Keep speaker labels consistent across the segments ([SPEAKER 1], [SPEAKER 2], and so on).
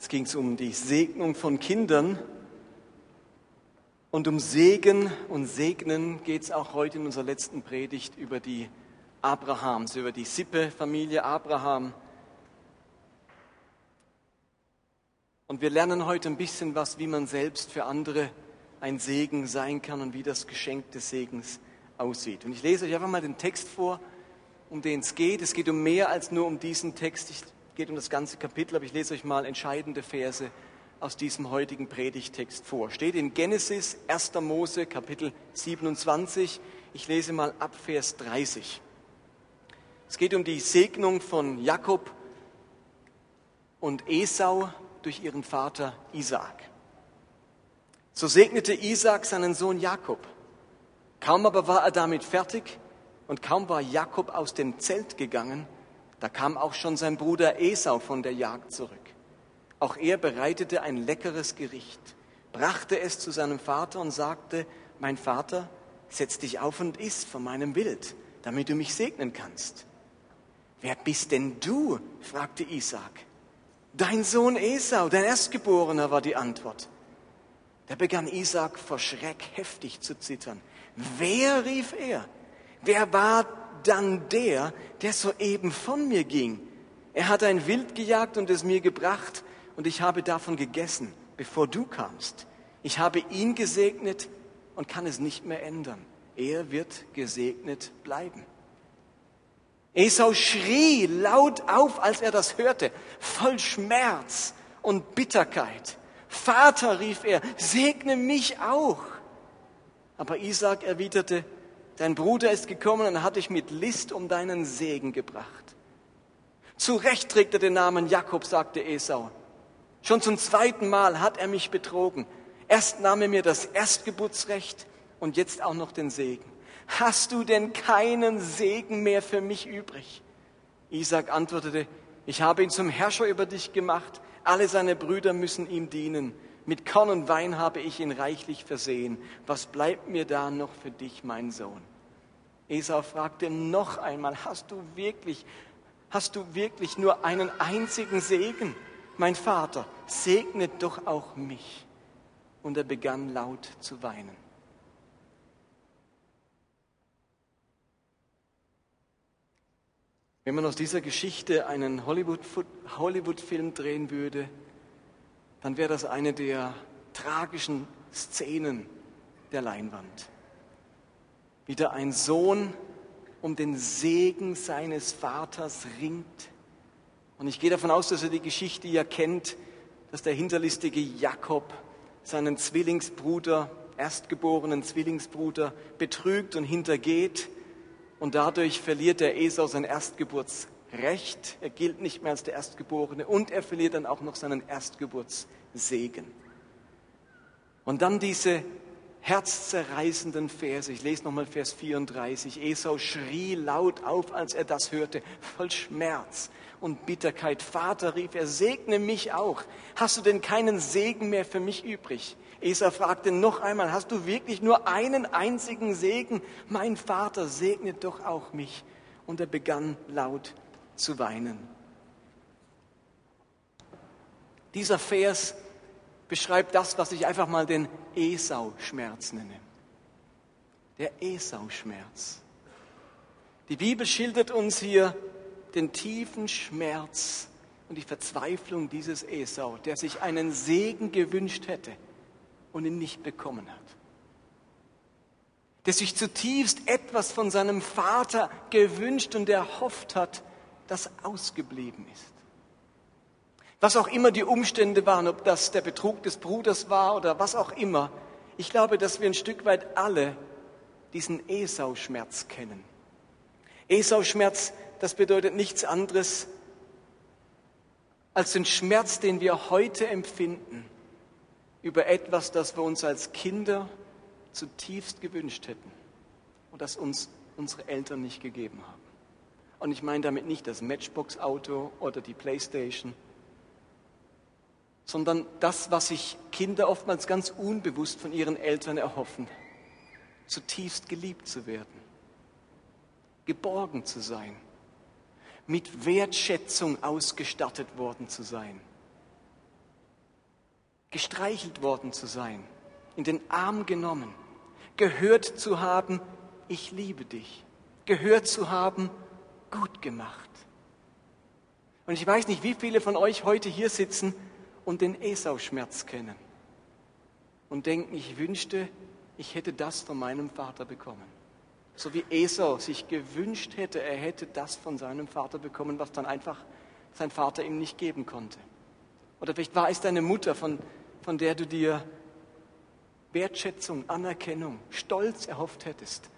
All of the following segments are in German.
[SPEAKER 1] Es ging um die Segnung von Kindern. Und um Segen und Segnen geht es auch heute in unserer letzten Predigt über die Abrahams, über die Sippe, Familie Abraham. Und wir lernen heute ein bisschen was, wie man selbst für andere ein Segen sein kann und wie das Geschenk des Segens aussieht. Und ich lese euch einfach mal den Text vor, um den es geht. Es geht um mehr als nur um diesen Text. Es geht um das ganze Kapitel, aber ich lese euch mal entscheidende Verse aus diesem heutigen Predigtext vor. Steht in Genesis 1. Mose Kapitel 27. Ich lese mal ab Vers 30. Es geht um die Segnung von Jakob und Esau durch ihren Vater Isaak. So segnete Isaak seinen Sohn Jakob. Kaum aber war er damit fertig und kaum war Jakob aus dem Zelt gegangen, da kam auch schon sein Bruder Esau von der Jagd zurück. Auch er bereitete ein leckeres Gericht, brachte es zu seinem Vater und sagte, mein Vater, setz dich auf und iss von meinem Wild, damit du mich segnen kannst. Wer bist denn du? fragte Isaac. Dein Sohn Esau, dein Erstgeborener, war die Antwort. Da begann Isaac vor Schreck heftig zu zittern. Wer, rief er, wer war dann der, der soeben von mir ging? Er hat ein Wild gejagt und es mir gebracht, und ich habe davon gegessen, bevor du kamst. Ich habe ihn gesegnet und kann es nicht mehr ändern. Er wird gesegnet bleiben. Esau schrie laut auf, als er das hörte, voll Schmerz und Bitterkeit. Vater, rief er, segne mich auch. Aber Isaac erwiderte, dein Bruder ist gekommen und hat dich mit List um deinen Segen gebracht. Zu Recht trägt er den Namen Jakob, sagte Esau. Schon zum zweiten Mal hat er mich betrogen. Erst nahm er mir das Erstgeburtsrecht und jetzt auch noch den Segen. Hast du denn keinen Segen mehr für mich übrig? Isaac antwortete, ich habe ihn zum Herrscher über dich gemacht. Alle seine Brüder müssen ihm dienen. Mit Korn und Wein habe ich ihn reichlich versehen. Was bleibt mir da noch für dich, mein Sohn? Esau fragte noch einmal, hast du wirklich, hast du wirklich nur einen einzigen Segen? Mein Vater, segne doch auch mich. Und er begann laut zu weinen. Wenn man aus dieser Geschichte einen Hollywood-Film Hollywood drehen würde, dann wäre das eine der tragischen Szenen der Leinwand. Wieder ein Sohn um den Segen seines Vaters ringt. Und ich gehe davon aus, dass er die Geschichte ja kennt, dass der hinterlistige Jakob seinen Zwillingsbruder, erstgeborenen Zwillingsbruder betrügt und hintergeht. Und dadurch verliert der Esau sein Erstgeburts Recht, er gilt nicht mehr als der Erstgeborene und er verliert dann auch noch seinen Erstgeburtssegen. Und dann diese herzzerreißenden Verse. Ich lese nochmal Vers 34. Esau schrie laut auf, als er das hörte, voll Schmerz und Bitterkeit. Vater, rief er, segne mich auch. Hast du denn keinen Segen mehr für mich übrig? Esau fragte noch einmal, hast du wirklich nur einen einzigen Segen? Mein Vater, segne doch auch mich. Und er begann laut zu weinen. Dieser Vers beschreibt das, was ich einfach mal den Esau-Schmerz nenne. Der Esau-Schmerz. Die Bibel schildert uns hier den tiefen Schmerz und die Verzweiflung dieses Esau, der sich einen Segen gewünscht hätte und ihn nicht bekommen hat. Der sich zutiefst etwas von seinem Vater gewünscht und erhofft hat, das ausgeblieben ist. Was auch immer die Umstände waren, ob das der Betrug des Bruders war oder was auch immer, ich glaube, dass wir ein Stück weit alle diesen Esau-Schmerz kennen. Esau-Schmerz, das bedeutet nichts anderes als den Schmerz, den wir heute empfinden über etwas, das wir uns als Kinder zutiefst gewünscht hätten und das uns unsere Eltern nicht gegeben haben. Und ich meine damit nicht das Matchbox-Auto oder die Playstation, sondern das, was sich Kinder oftmals ganz unbewusst von ihren Eltern erhoffen, zutiefst geliebt zu werden, geborgen zu sein, mit Wertschätzung ausgestattet worden zu sein, gestreichelt worden zu sein, in den Arm genommen, gehört zu haben, ich liebe dich, gehört zu haben, gut gemacht. Und ich weiß nicht, wie viele von euch heute hier sitzen und den Esau-Schmerz kennen und denken, ich wünschte, ich hätte das von meinem Vater bekommen. So wie Esau sich gewünscht hätte, er hätte das von seinem Vater bekommen, was dann einfach sein Vater ihm nicht geben konnte. Oder vielleicht war es deine Mutter, von, von der du dir Wertschätzung, Anerkennung, Stolz erhofft hättest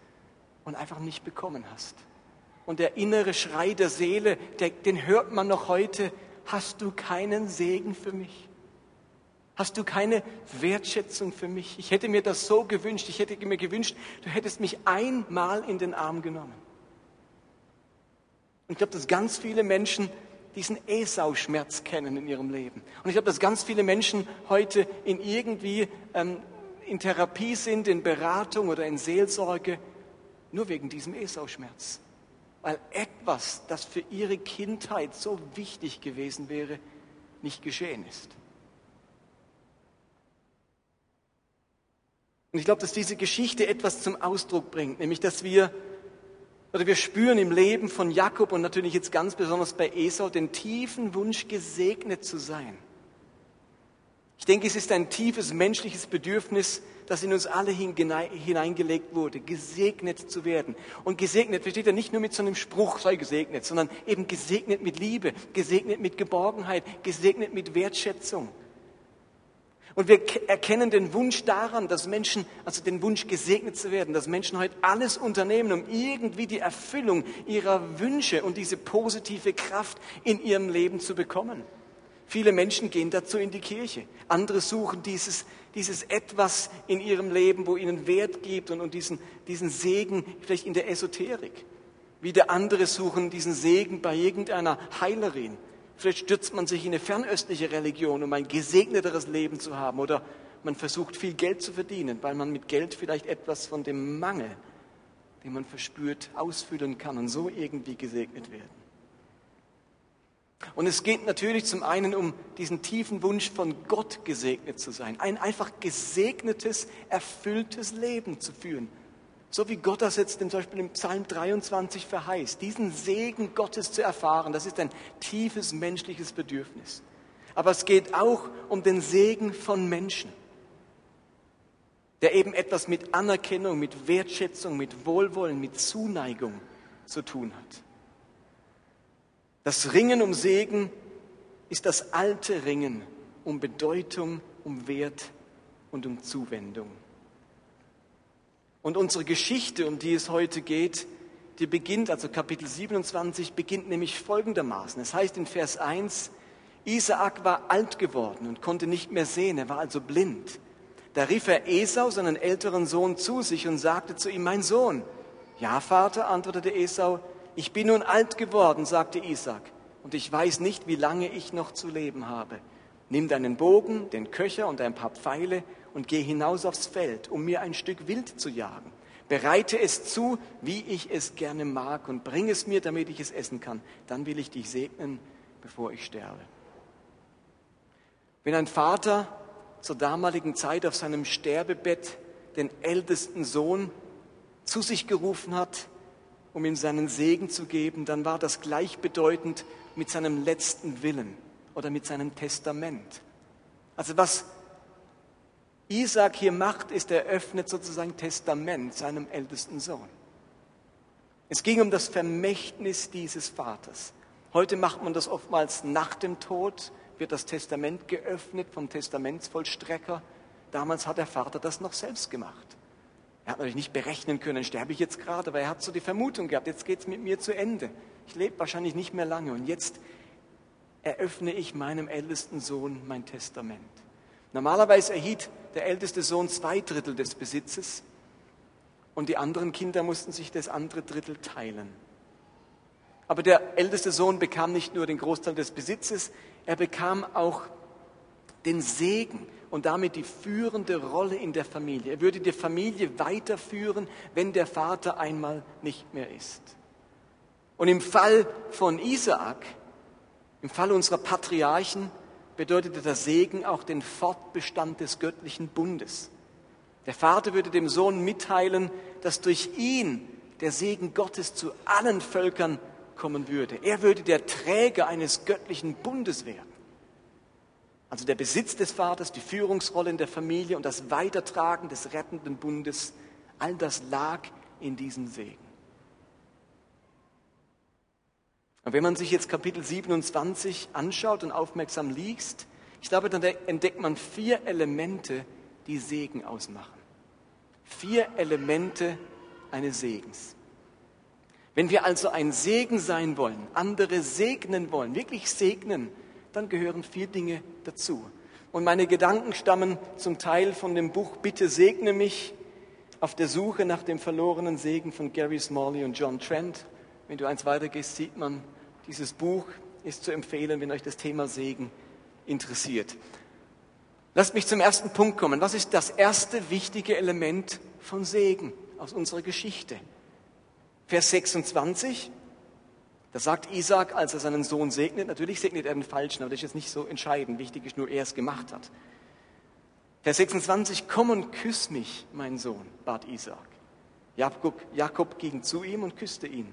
[SPEAKER 1] und einfach nicht bekommen hast. Und der innere Schrei der Seele, der, den hört man noch heute, hast du keinen Segen für mich? Hast du keine Wertschätzung für mich? Ich hätte mir das so gewünscht, ich hätte mir gewünscht, du hättest mich einmal in den Arm genommen. Und ich glaube, dass ganz viele Menschen diesen Esau-Schmerz kennen in ihrem Leben. Und ich glaube, dass ganz viele Menschen heute in irgendwie ähm, in Therapie sind, in Beratung oder in Seelsorge, nur wegen diesem Esau-Schmerz. Weil etwas, das für ihre Kindheit so wichtig gewesen wäre, nicht geschehen ist. Und ich glaube, dass diese Geschichte etwas zum Ausdruck bringt, nämlich dass wir oder wir spüren im Leben von Jakob und natürlich jetzt ganz besonders bei Esau den tiefen Wunsch, gesegnet zu sein. Ich denke, es ist ein tiefes menschliches Bedürfnis, das in uns alle hineingelegt wurde, gesegnet zu werden. Und gesegnet versteht er nicht nur mit so einem Spruch, sei gesegnet, sondern eben gesegnet mit Liebe, gesegnet mit Geborgenheit, gesegnet mit Wertschätzung. Und wir erkennen den Wunsch daran, dass Menschen, also den Wunsch gesegnet zu werden, dass Menschen heute alles unternehmen, um irgendwie die Erfüllung ihrer Wünsche und diese positive Kraft in ihrem Leben zu bekommen. Viele Menschen gehen dazu in die Kirche. Andere suchen dieses, dieses Etwas in ihrem Leben, wo ihnen Wert gibt und, und diesen, diesen Segen vielleicht in der Esoterik. Wieder andere suchen diesen Segen bei irgendeiner Heilerin Vielleicht stürzt man sich in eine fernöstliche Religion, um ein gesegneteres Leben zu haben. Oder man versucht viel Geld zu verdienen, weil man mit Geld vielleicht etwas von dem Mangel, den man verspürt, ausfüllen kann und so irgendwie gesegnet werden. Und es geht natürlich zum einen um diesen tiefen Wunsch von Gott gesegnet zu sein, ein einfach gesegnetes, erfülltes Leben zu führen. So wie Gott das jetzt zum Beispiel im Psalm 23 verheißt, diesen Segen Gottes zu erfahren, das ist ein tiefes menschliches Bedürfnis. Aber es geht auch um den Segen von Menschen, der eben etwas mit Anerkennung, mit Wertschätzung, mit Wohlwollen, mit Zuneigung zu tun hat. Das Ringen um Segen ist das alte Ringen um Bedeutung, um Wert und um Zuwendung. Und unsere Geschichte, um die es heute geht, die beginnt, also Kapitel 27 beginnt nämlich folgendermaßen. Es heißt in Vers 1, Isaak war alt geworden und konnte nicht mehr sehen, er war also blind. Da rief er Esau, seinen älteren Sohn, zu sich und sagte zu ihm, mein Sohn. Ja, Vater, antwortete Esau, ich bin nun alt geworden, sagte Isaac, und ich weiß nicht, wie lange ich noch zu leben habe. Nimm deinen Bogen, den Köcher und ein paar Pfeile und geh hinaus aufs Feld, um mir ein Stück Wild zu jagen. Bereite es zu, wie ich es gerne mag, und bring es mir, damit ich es essen kann. Dann will ich dich segnen, bevor ich sterbe. Wenn ein Vater zur damaligen Zeit auf seinem Sterbebett den ältesten Sohn zu sich gerufen hat, um ihm seinen Segen zu geben, dann war das gleichbedeutend mit seinem letzten Willen oder mit seinem Testament. Also was Isaac hier macht, ist, er öffnet sozusagen Testament seinem ältesten Sohn. Es ging um das Vermächtnis dieses Vaters. Heute macht man das oftmals nach dem Tod, wird das Testament geöffnet vom Testamentsvollstrecker. Damals hat der Vater das noch selbst gemacht. Er hat natürlich nicht berechnen können, sterbe ich jetzt gerade, aber er hat so die Vermutung gehabt, jetzt geht es mit mir zu Ende. Ich lebe wahrscheinlich nicht mehr lange und jetzt eröffne ich meinem ältesten Sohn mein Testament. Normalerweise erhielt der älteste Sohn zwei Drittel des Besitzes und die anderen Kinder mussten sich das andere Drittel teilen. Aber der älteste Sohn bekam nicht nur den Großteil des Besitzes, er bekam auch den Segen und damit die führende Rolle in der Familie. Er würde die Familie weiterführen, wenn der Vater einmal nicht mehr ist. Und im Fall von Isaak, im Fall unserer Patriarchen, bedeutete der Segen auch den Fortbestand des göttlichen Bundes. Der Vater würde dem Sohn mitteilen, dass durch ihn der Segen Gottes zu allen Völkern kommen würde. Er würde der Träger eines göttlichen Bundes werden. Also der Besitz des Vaters, die Führungsrolle in der Familie und das Weitertragen des rettenden Bundes, all das lag in diesem Segen. Und wenn man sich jetzt Kapitel 27 anschaut und aufmerksam liest, ich glaube, dann entdeckt man vier Elemente, die Segen ausmachen. Vier Elemente eines Segens. Wenn wir also ein Segen sein wollen, andere segnen wollen, wirklich segnen, dann gehören vier Dinge dazu. Und meine Gedanken stammen zum Teil von dem Buch Bitte segne mich auf der Suche nach dem verlorenen Segen von Gary Smalley und John Trent. Wenn du eins weitergehst, sieht man, dieses Buch ist zu empfehlen, wenn euch das Thema Segen interessiert. Lasst mich zum ersten Punkt kommen. Was ist das erste wichtige Element von Segen aus unserer Geschichte? Vers 26, da sagt Isaac, als er seinen Sohn segnet, natürlich segnet er den Falschen, aber das ist jetzt nicht so entscheidend. Wichtig ist nur, er es gemacht hat. Vers 26, komm und küss mich, mein Sohn, bat Isaac. Jakob, Jakob ging zu ihm und küsste ihn.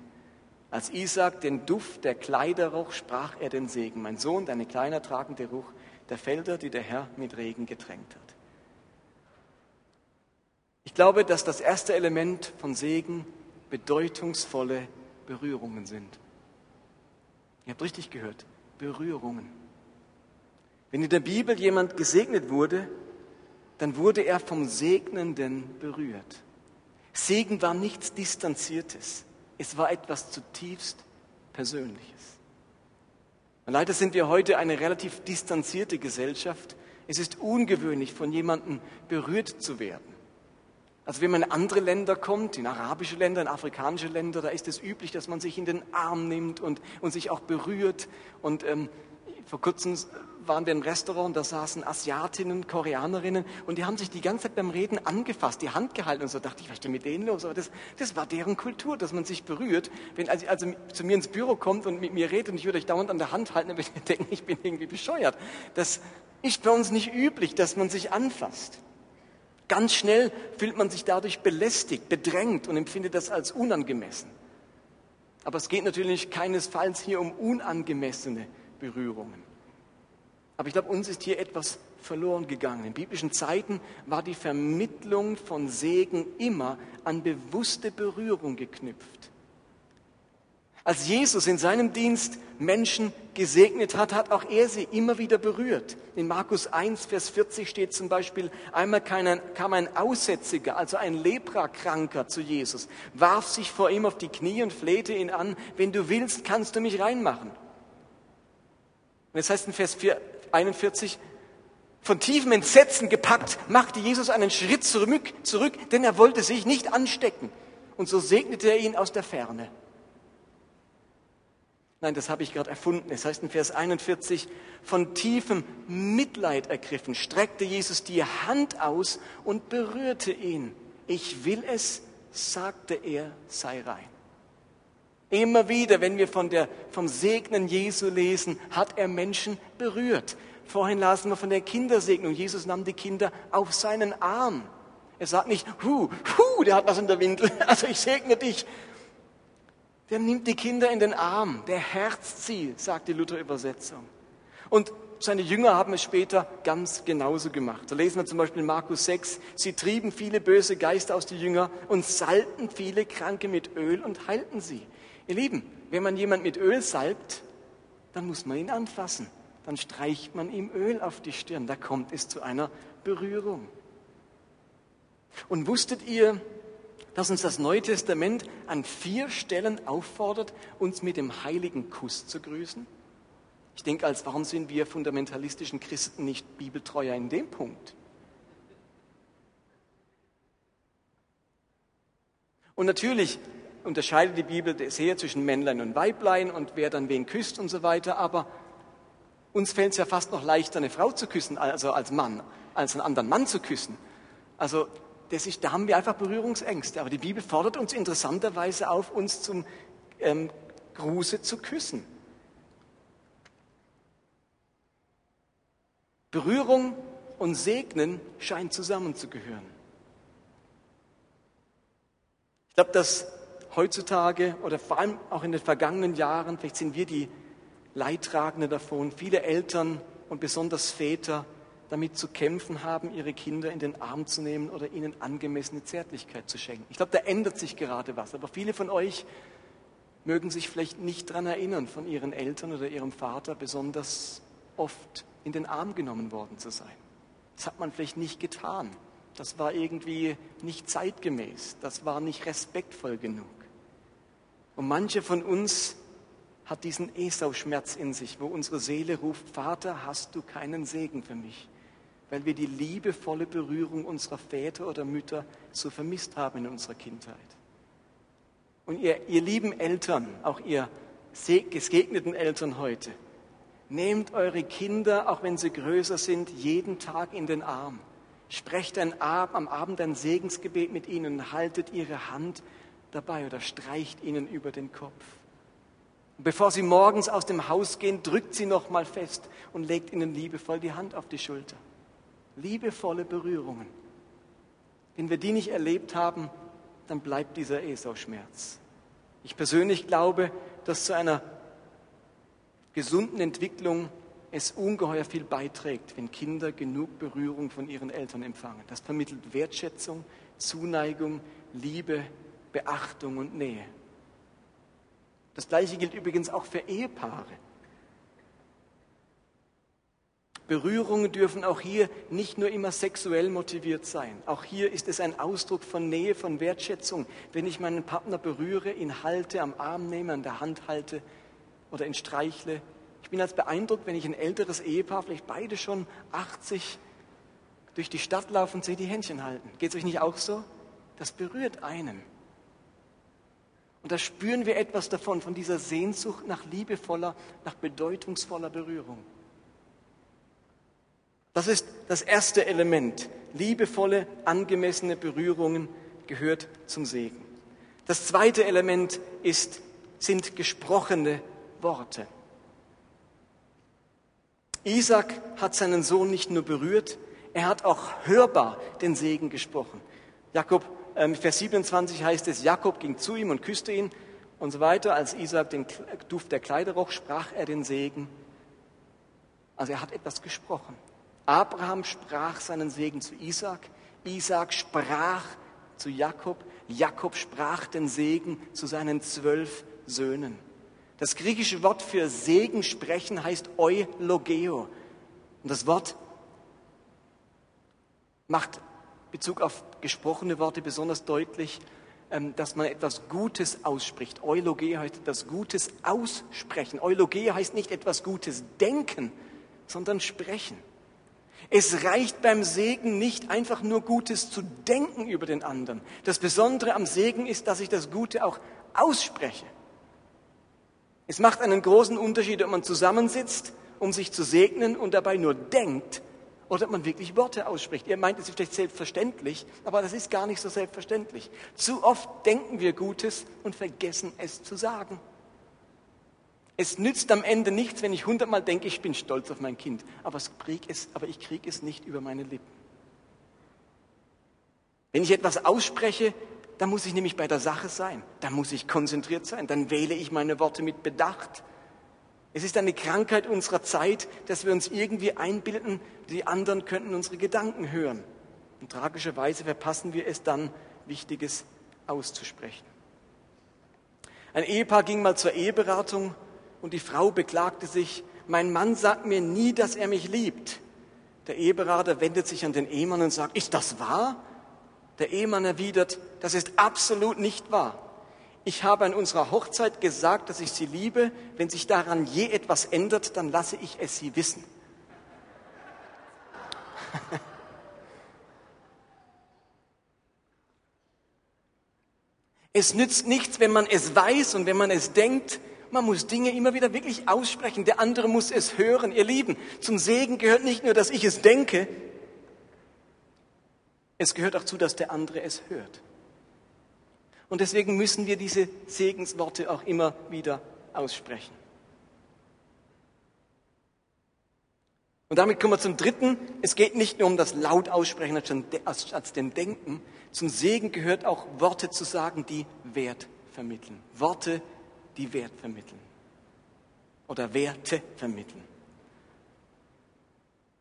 [SPEAKER 1] Als Isaac den Duft der Kleider roch, sprach er den Segen. Mein Sohn, deine Kleider tragen den Ruch der Felder, die der Herr mit Regen getränkt hat. Ich glaube, dass das erste Element von Segen bedeutungsvolle Berührungen sind. Ihr habt richtig gehört, Berührungen. Wenn in der Bibel jemand gesegnet wurde, dann wurde er vom Segnenden berührt. Segen war nichts Distanziertes. Es war etwas zutiefst Persönliches. Und leider sind wir heute eine relativ distanzierte Gesellschaft. Es ist ungewöhnlich, von jemandem berührt zu werden. Also wenn man in andere Länder kommt, in arabische Länder, in afrikanische Länder, da ist es üblich, dass man sich in den Arm nimmt und, und sich auch berührt. Und ähm, vor kurzem waren wir im Restaurant, da saßen Asiatinnen, Koreanerinnen und die haben sich die ganze Zeit beim Reden angefasst, die Hand gehalten und so dachte ich, was ist denn mit denen los? Aber das, das war deren Kultur, dass man sich berührt. Wenn also, also zu mir ins Büro kommt und mit mir redet und ich würde euch dauernd an der Hand halten, dann würde ich denken, ich bin irgendwie bescheuert. Das ist bei uns nicht üblich, dass man sich anfasst. Ganz schnell fühlt man sich dadurch belästigt, bedrängt und empfindet das als unangemessen. Aber es geht natürlich keinesfalls hier um unangemessene Berührungen. Aber ich glaube, uns ist hier etwas verloren gegangen. In biblischen Zeiten war die Vermittlung von Segen immer an bewusste Berührung geknüpft. Als Jesus in seinem Dienst Menschen gesegnet hat, hat auch er sie immer wieder berührt. In Markus 1, Vers 40 steht zum Beispiel, einmal kam ein Aussätziger, also ein Leprakranker zu Jesus, warf sich vor ihm auf die Knie und flehte ihn an, wenn du willst, kannst du mich reinmachen. Und es heißt in Vers 41, von tiefem Entsetzen gepackt, machte Jesus einen Schritt zurück, zurück, denn er wollte sich nicht anstecken. Und so segnete er ihn aus der Ferne. Nein, das habe ich gerade erfunden. Es heißt in Vers 41, von tiefem Mitleid ergriffen, streckte Jesus die Hand aus und berührte ihn. Ich will es, sagte er, sei rein. Immer wieder, wenn wir von der, vom Segnen Jesu lesen, hat er Menschen berührt. Vorhin lasen wir von der Kindersegnung. Jesus nahm die Kinder auf seinen Arm. Er sagt nicht, hu, hu, der hat was in der Windel, also ich segne dich, der nimmt die Kinder in den Arm, der herzt sie, sagt die Luther-Übersetzung. Und seine Jünger haben es später ganz genauso gemacht. Da lesen wir zum Beispiel in Markus 6, sie trieben viele böse Geister aus den Jüngern und salbten viele Kranke mit Öl und heilten sie. Ihr Lieben, wenn man jemand mit Öl salbt, dann muss man ihn anfassen. Dann streicht man ihm Öl auf die Stirn. Da kommt es zu einer Berührung. Und wusstet ihr, dass uns das Neue Testament an vier Stellen auffordert, uns mit dem heiligen Kuss zu grüßen? Ich denke, als warum sind wir fundamentalistischen Christen nicht bibeltreuer in dem Punkt? Und natürlich unterscheidet die Bibel sehr zwischen Männlein und Weiblein und wer dann wen küsst und so weiter, aber uns fällt es ja fast noch leichter, eine Frau zu küssen, also als Mann, als einen anderen Mann zu küssen. Also das ist, da haben wir einfach Berührungsängste. Aber die Bibel fordert uns interessanterweise auf, uns zum ähm, Gruße zu küssen. Berührung und Segnen scheint zusammenzugehören. Ich glaube, dass heutzutage oder vor allem auch in den vergangenen Jahren, vielleicht sind wir die Leidtragenden davon, viele Eltern und besonders Väter damit zu kämpfen haben, ihre Kinder in den Arm zu nehmen oder ihnen angemessene Zärtlichkeit zu schenken. Ich glaube, da ändert sich gerade was. Aber viele von euch mögen sich vielleicht nicht daran erinnern, von ihren Eltern oder ihrem Vater besonders oft in den Arm genommen worden zu sein. Das hat man vielleicht nicht getan. Das war irgendwie nicht zeitgemäß. Das war nicht respektvoll genug. Und manche von uns hat diesen Esau-Schmerz in sich, wo unsere Seele ruft, Vater, hast du keinen Segen für mich? Weil wir die liebevolle Berührung unserer Väter oder Mütter so vermisst haben in unserer Kindheit. Und ihr, ihr lieben Eltern, auch ihr gesegneten Eltern heute, nehmt eure Kinder, auch wenn sie größer sind, jeden Tag in den Arm. Sprecht ein, am Abend ein Segensgebet mit ihnen, haltet ihre Hand dabei oder streicht ihnen über den Kopf. Und bevor sie morgens aus dem Haus gehen, drückt sie noch mal fest und legt ihnen liebevoll die Hand auf die Schulter. Liebevolle Berührungen. Wenn wir die nicht erlebt haben, dann bleibt dieser Esau-Schmerz. Ich persönlich glaube, dass zu einer gesunden Entwicklung es ungeheuer viel beiträgt, wenn Kinder genug Berührung von ihren Eltern empfangen. Das vermittelt Wertschätzung, Zuneigung, Liebe, Beachtung und Nähe. Das gleiche gilt übrigens auch für Ehepaare. Berührungen dürfen auch hier nicht nur immer sexuell motiviert sein. Auch hier ist es ein Ausdruck von Nähe, von Wertschätzung. Wenn ich meinen Partner berühre, ihn halte, am Arm nehme, an der Hand halte oder ihn streichle. Ich bin als beeindruckt, wenn ich ein älteres Ehepaar, vielleicht beide schon 80, durch die Stadt laufen und sie die Händchen halten. Geht es euch nicht auch so? Das berührt einen. Und da spüren wir etwas davon, von dieser Sehnsucht nach liebevoller, nach bedeutungsvoller Berührung. Das ist das erste Element. Liebevolle, angemessene Berührungen gehört zum Segen. Das zweite Element ist, sind gesprochene Worte. Isaac hat seinen Sohn nicht nur berührt, er hat auch hörbar den Segen gesprochen. Jakob ähm, Vers 27 heißt es, Jakob ging zu ihm und küsste ihn und so weiter. Als Isaac den Duft der Kleider roch, sprach er den Segen. Also er hat etwas gesprochen. Abraham sprach seinen Segen zu Isaac. Isaac sprach zu Jakob. Jakob sprach den Segen zu seinen zwölf Söhnen. Das griechische Wort für Segen sprechen heißt eulogeo. Und das Wort macht Bezug auf gesprochene Worte besonders deutlich, ähm, dass man etwas Gutes ausspricht. Eulogie heißt etwas Gutes aussprechen. Eulogie heißt nicht etwas Gutes denken, sondern sprechen. Es reicht beim Segen nicht einfach nur Gutes zu denken über den anderen. Das Besondere am Segen ist, dass ich das Gute auch ausspreche. Es macht einen großen Unterschied, ob man zusammensitzt, um sich zu segnen und dabei nur denkt oder ob man wirklich Worte ausspricht. Ihr meint es vielleicht selbstverständlich, aber das ist gar nicht so selbstverständlich. Zu oft denken wir Gutes und vergessen es zu sagen. Es nützt am Ende nichts, wenn ich hundertmal denke, ich bin stolz auf mein Kind, aber, es, aber ich kriege es nicht über meine Lippen. Wenn ich etwas ausspreche, dann muss ich nämlich bei der Sache sein, dann muss ich konzentriert sein, dann wähle ich meine Worte mit Bedacht, es ist eine Krankheit unserer Zeit, dass wir uns irgendwie einbilden, die anderen könnten unsere Gedanken hören. Und tragischerweise verpassen wir es dann, Wichtiges auszusprechen. Ein Ehepaar ging mal zur Eheberatung und die Frau beklagte sich, mein Mann sagt mir nie, dass er mich liebt. Der Eheberater wendet sich an den Ehemann und sagt, ist das wahr? Der Ehemann erwidert, das ist absolut nicht wahr. Ich habe an unserer Hochzeit gesagt, dass ich sie liebe. Wenn sich daran je etwas ändert, dann lasse ich es sie wissen. Es nützt nichts, wenn man es weiß und wenn man es denkt. Man muss Dinge immer wieder wirklich aussprechen. Der andere muss es hören. Ihr Lieben, zum Segen gehört nicht nur, dass ich es denke. Es gehört auch zu, dass der andere es hört. Und deswegen müssen wir diese Segensworte auch immer wieder aussprechen. Und damit kommen wir zum dritten. Es geht nicht nur um das laut aussprechen als, den Denken. Zum Segen gehört auch Worte zu sagen, die Wert vermitteln. Worte, die Wert vermitteln. Oder Werte vermitteln.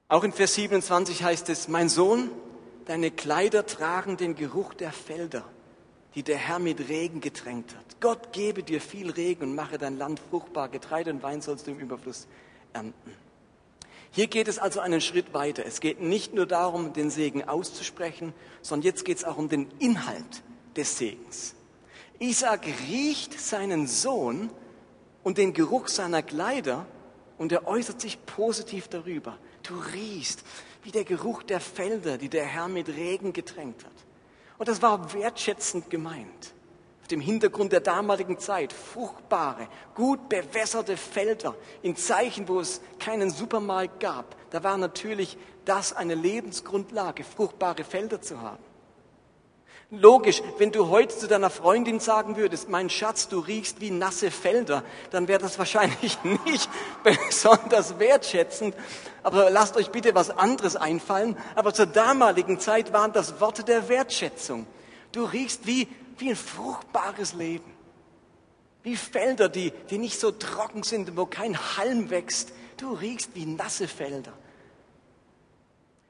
[SPEAKER 1] Auch in Vers 27 heißt es, mein Sohn, deine Kleider tragen den Geruch der Felder, die der Herr mit Regen getränkt hat. Gott gebe dir viel Regen und mache dein Land fruchtbar. Getreide und Wein sollst du im Überfluss ernten. Hier geht es also einen Schritt weiter. Es geht nicht nur darum, den Segen auszusprechen, sondern jetzt geht es auch um den Inhalt des Segens. Isaac riecht seinen Sohn und den Geruch seiner Kleider und er äußert sich positiv darüber. Du riechst wie der Geruch der Felder, die der Herr mit Regen getränkt hat. Und das war wertschätzend gemeint. Auf dem Hintergrund der damaligen Zeit fruchtbare, gut bewässerte Felder in Zeichen, wo es keinen Supermarkt gab. Da war natürlich das eine Lebensgrundlage, fruchtbare Felder zu haben. Logisch, wenn du heute zu deiner Freundin sagen würdest, mein Schatz, du riechst wie nasse Felder, dann wäre das wahrscheinlich nicht besonders wertschätzend. Aber lasst euch bitte was anderes einfallen. Aber zur damaligen Zeit waren das Worte der Wertschätzung. Du riechst wie, wie ein fruchtbares Leben. Wie Felder, die, die nicht so trocken sind, wo kein Halm wächst. Du riechst wie nasse Felder.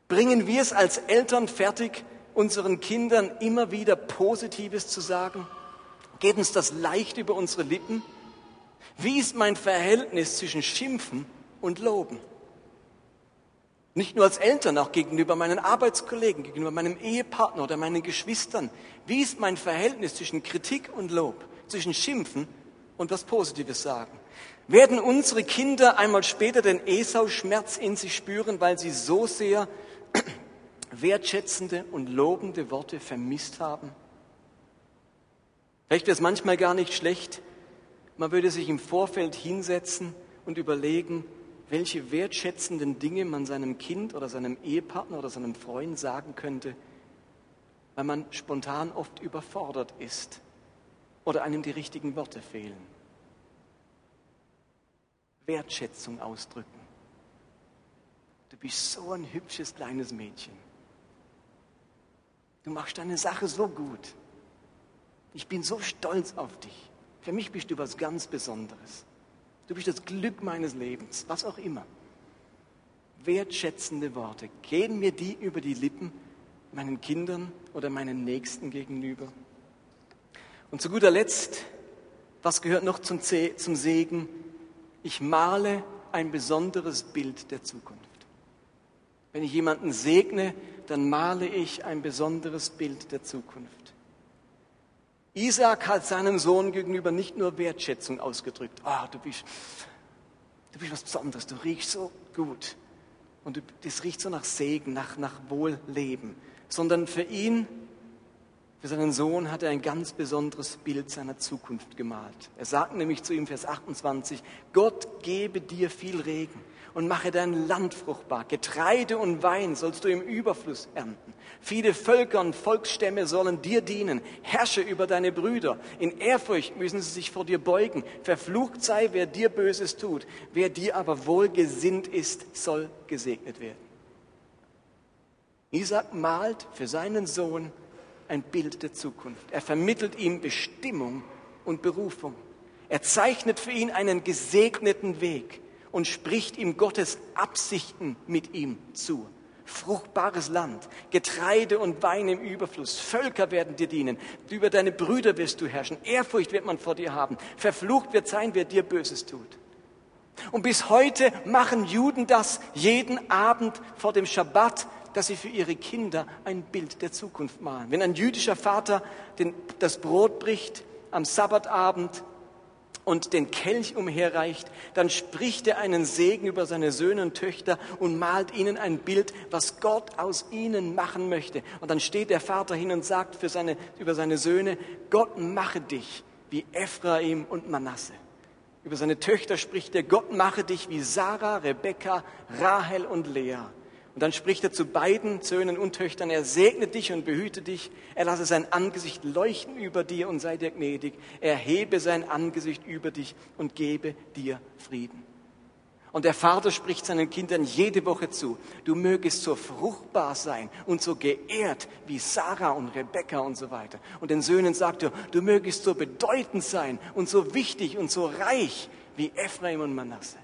[SPEAKER 1] Bringen wir es als Eltern fertig, unseren Kindern immer wieder Positives zu sagen? Geht uns das leicht über unsere Lippen? Wie ist mein Verhältnis zwischen Schimpfen und Loben? Nicht nur als Eltern, auch gegenüber meinen Arbeitskollegen, gegenüber meinem Ehepartner oder meinen Geschwistern. Wie ist mein Verhältnis zwischen Kritik und Lob, zwischen Schimpfen und was Positives sagen? Werden unsere Kinder einmal später den Esau-Schmerz in sich spüren, weil sie so sehr wertschätzende und lobende Worte vermisst haben? Vielleicht wäre es manchmal gar nicht schlecht, man würde sich im Vorfeld hinsetzen und überlegen, welche wertschätzenden Dinge man seinem Kind oder seinem Ehepartner oder seinem Freund sagen könnte, weil man spontan oft überfordert ist oder einem die richtigen Worte fehlen. Wertschätzung ausdrücken. Du bist so ein hübsches kleines Mädchen. Du machst deine Sache so gut. Ich bin so stolz auf dich. Für mich bist du was ganz Besonderes. Du bist das Glück meines Lebens, was auch immer. Wertschätzende Worte. Gehen mir die über die Lippen meinen Kindern oder meinen Nächsten gegenüber? Und zu guter Letzt, was gehört noch zum, zum Segen? Ich male ein besonderes Bild der Zukunft. Wenn ich jemanden segne, dann male ich ein besonderes Bild der Zukunft. Isaac hat seinem Sohn gegenüber nicht nur Wertschätzung ausgedrückt. Ah, oh, du bist, du bist was Besonderes, du riechst so gut. Und das riecht so nach Segen, nach, nach Wohlleben. Sondern für ihn, für seinen Sohn hat er ein ganz besonderes Bild seiner Zukunft gemalt. Er sagt nämlich zu ihm, Vers 28, Gott gebe dir viel Regen und mache dein Land fruchtbar. Getreide und Wein sollst du im Überfluss ernten. Viele Völker und Volksstämme sollen dir dienen. Herrsche über deine Brüder. In Ehrfurcht müssen sie sich vor dir beugen. Verflucht sei, wer dir Böses tut. Wer dir aber wohlgesinnt ist, soll gesegnet werden. Isaac malt für seinen Sohn ein Bild der Zukunft. Er vermittelt ihm Bestimmung und Berufung. Er zeichnet für ihn einen gesegneten Weg und spricht ihm Gottes Absichten mit ihm zu. Fruchtbares Land, Getreide und Wein im Überfluss, Völker werden dir dienen, über deine Brüder wirst du herrschen, Ehrfurcht wird man vor dir haben, verflucht wird sein, wer dir Böses tut. Und bis heute machen Juden das jeden Abend vor dem Schabbat, dass sie für ihre Kinder ein Bild der Zukunft malen. Wenn ein jüdischer Vater den, das Brot bricht am Sabbatabend, und den Kelch umherreicht, dann spricht er einen Segen über seine Söhne und Töchter und malt ihnen ein Bild, was Gott aus ihnen machen möchte. Und dann steht der Vater hin und sagt für seine, über seine Söhne, Gott mache dich wie Ephraim und Manasse. Über seine Töchter spricht er, Gott mache dich wie Sarah, Rebekka, Rahel und Lea. Und dann spricht er zu beiden Söhnen und Töchtern, er segne dich und behüte dich, er lasse sein Angesicht leuchten über dir und sei dir gnädig, er hebe sein Angesicht über dich und gebe dir Frieden. Und der Vater spricht seinen Kindern jede Woche zu, du mögest so fruchtbar sein und so geehrt wie Sarah und Rebekka und so weiter. Und den Söhnen sagt er, du mögest so bedeutend sein und so wichtig und so reich wie Ephraim und Manasse.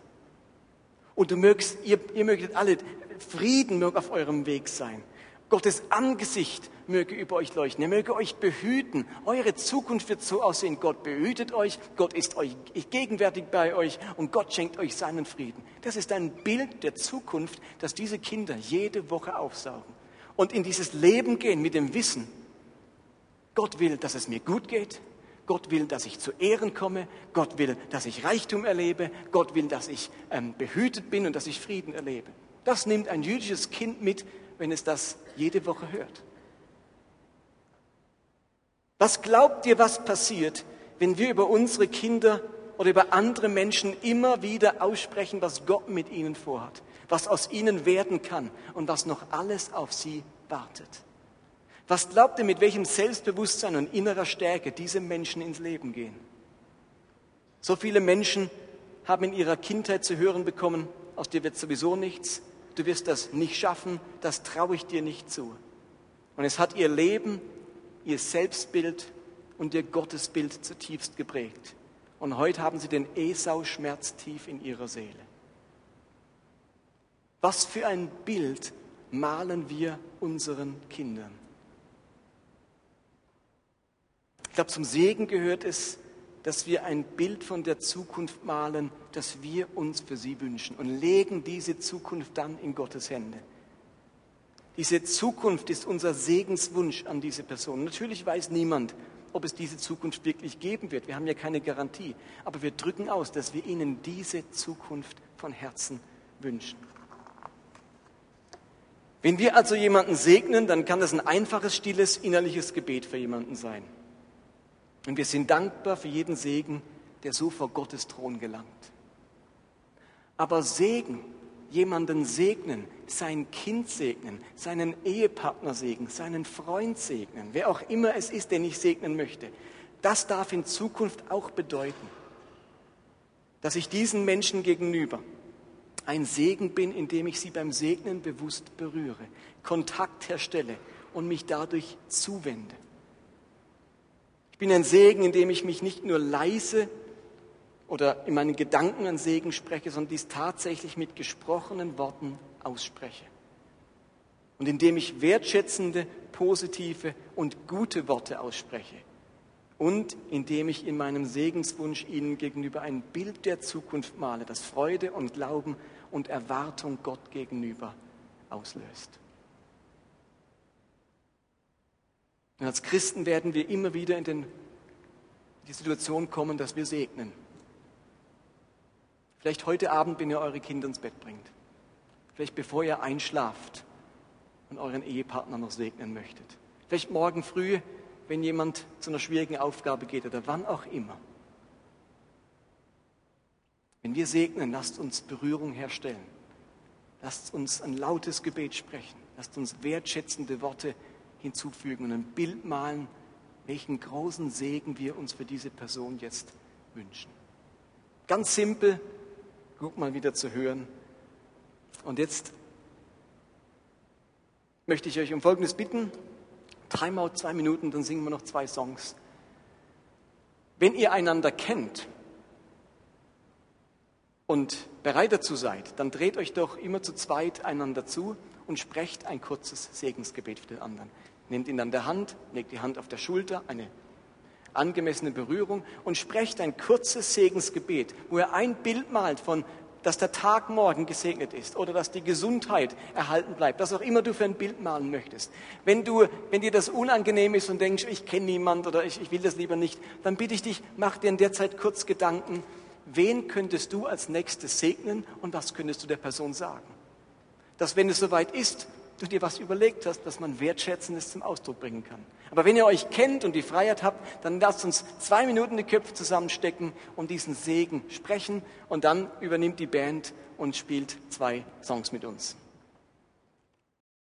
[SPEAKER 1] Und du mögst, ihr, ihr mögtet alle Frieden möge auf eurem Weg sein. Gottes Angesicht möge über euch leuchten. Er möge euch behüten. Eure Zukunft wird so aussehen. Gott behütet euch. Gott ist euch gegenwärtig bei euch und Gott schenkt euch seinen Frieden. Das ist ein Bild der Zukunft, das diese Kinder jede Woche aufsaugen und in dieses Leben gehen mit dem Wissen, Gott will, dass es mir gut geht. Gott will, dass ich zu Ehren komme. Gott will, dass ich Reichtum erlebe. Gott will, dass ich ähm, behütet bin und dass ich Frieden erlebe. Das nimmt ein jüdisches Kind mit, wenn es das jede Woche hört. Was glaubt ihr, was passiert, wenn wir über unsere Kinder oder über andere Menschen immer wieder aussprechen, was Gott mit ihnen vorhat, was aus ihnen werden kann und was noch alles auf sie wartet? Was glaubt ihr, mit welchem Selbstbewusstsein und innerer Stärke diese Menschen ins Leben gehen? So viele Menschen haben in ihrer Kindheit zu hören bekommen, aus dir wird sowieso nichts, du wirst das nicht schaffen, das traue ich dir nicht zu. Und es hat ihr Leben, ihr Selbstbild und ihr Gottesbild zutiefst geprägt. Und heute haben sie den Esau-Schmerz tief in ihrer Seele. Was für ein Bild malen wir unseren Kindern? Ich glaube, zum Segen gehört es, dass wir ein Bild von der Zukunft malen, das wir uns für sie wünschen und legen diese Zukunft dann in Gottes Hände. Diese Zukunft ist unser Segenswunsch an diese Person. Natürlich weiß niemand, ob es diese Zukunft wirklich geben wird. Wir haben ja keine Garantie. Aber wir drücken aus, dass wir ihnen diese Zukunft von Herzen wünschen. Wenn wir also jemanden segnen, dann kann das ein einfaches, stilles, innerliches Gebet für jemanden sein. Und wir sind dankbar für jeden Segen, der so vor Gottes Thron gelangt. Aber Segen, jemanden segnen, sein Kind segnen, seinen Ehepartner segnen, seinen Freund segnen, wer auch immer es ist, den ich segnen möchte, das darf in Zukunft auch bedeuten, dass ich diesen Menschen gegenüber ein Segen bin, indem ich sie beim Segnen bewusst berühre, Kontakt herstelle und mich dadurch zuwende. Ich bin ein Segen, indem ich mich nicht nur leise oder in meinen Gedanken an Segen spreche, sondern dies tatsächlich mit gesprochenen Worten ausspreche. Und indem ich wertschätzende, positive und gute Worte ausspreche. Und indem ich in meinem Segenswunsch Ihnen gegenüber ein Bild der Zukunft male, das Freude und Glauben und Erwartung Gott gegenüber auslöst. Und als Christen werden wir immer wieder in, den, die Situation kommen, dass wir segnen. Vielleicht heute Abend, wenn ihr eure Kinder ins Bett bringt. Vielleicht bevor ihr einschlaft und euren Ehepartner noch segnen möchtet. Vielleicht morgen früh, wenn jemand zu einer schwierigen Aufgabe geht oder wann auch immer. Wenn wir segnen, lasst uns Berührung herstellen. Lasst uns ein lautes Gebet sprechen. Lasst uns wertschätzende Worte sprechen hinzufügen und ein Bild malen, welchen großen Segen wir uns für diese Person jetzt wünschen. Ganz simpel, gut mal wieder zu hören. Und jetzt möchte ich euch um Folgendes bitten. Timeout zwei Minuten, dann singen wir noch zwei Songs. Wenn ihr einander kennt und bereit dazu seid, dann dreht euch doch immer zu zweit einander zu und sprecht ein kurzes Segensgebet für den anderen. Nehmt ihn an der Hand, legt die Hand auf der Schulter, eine angemessene Berührung und sprecht ein kurzes Segensgebet, wo er ein Bild malt von, dass der Tag morgen gesegnet ist oder dass die Gesundheit erhalten bleibt, was auch immer du für ein Bild malen möchtest. Wenn du, wenn dir das unangenehm ist und denkst, ich kenne niemand oder ich, ich will das lieber nicht, dann bitte ich dich, mach dir in der Zeit kurz Gedanken, wen könntest du als nächstes segnen und was könntest du der Person sagen? Dass wenn es soweit ist, du dir was überlegt hast, dass man Wertschätzendes zum Ausdruck bringen kann. Aber wenn ihr euch kennt und die Freiheit habt, dann lasst uns zwei Minuten die Köpfe zusammenstecken und diesen Segen sprechen und dann übernimmt die Band und spielt zwei Songs mit uns.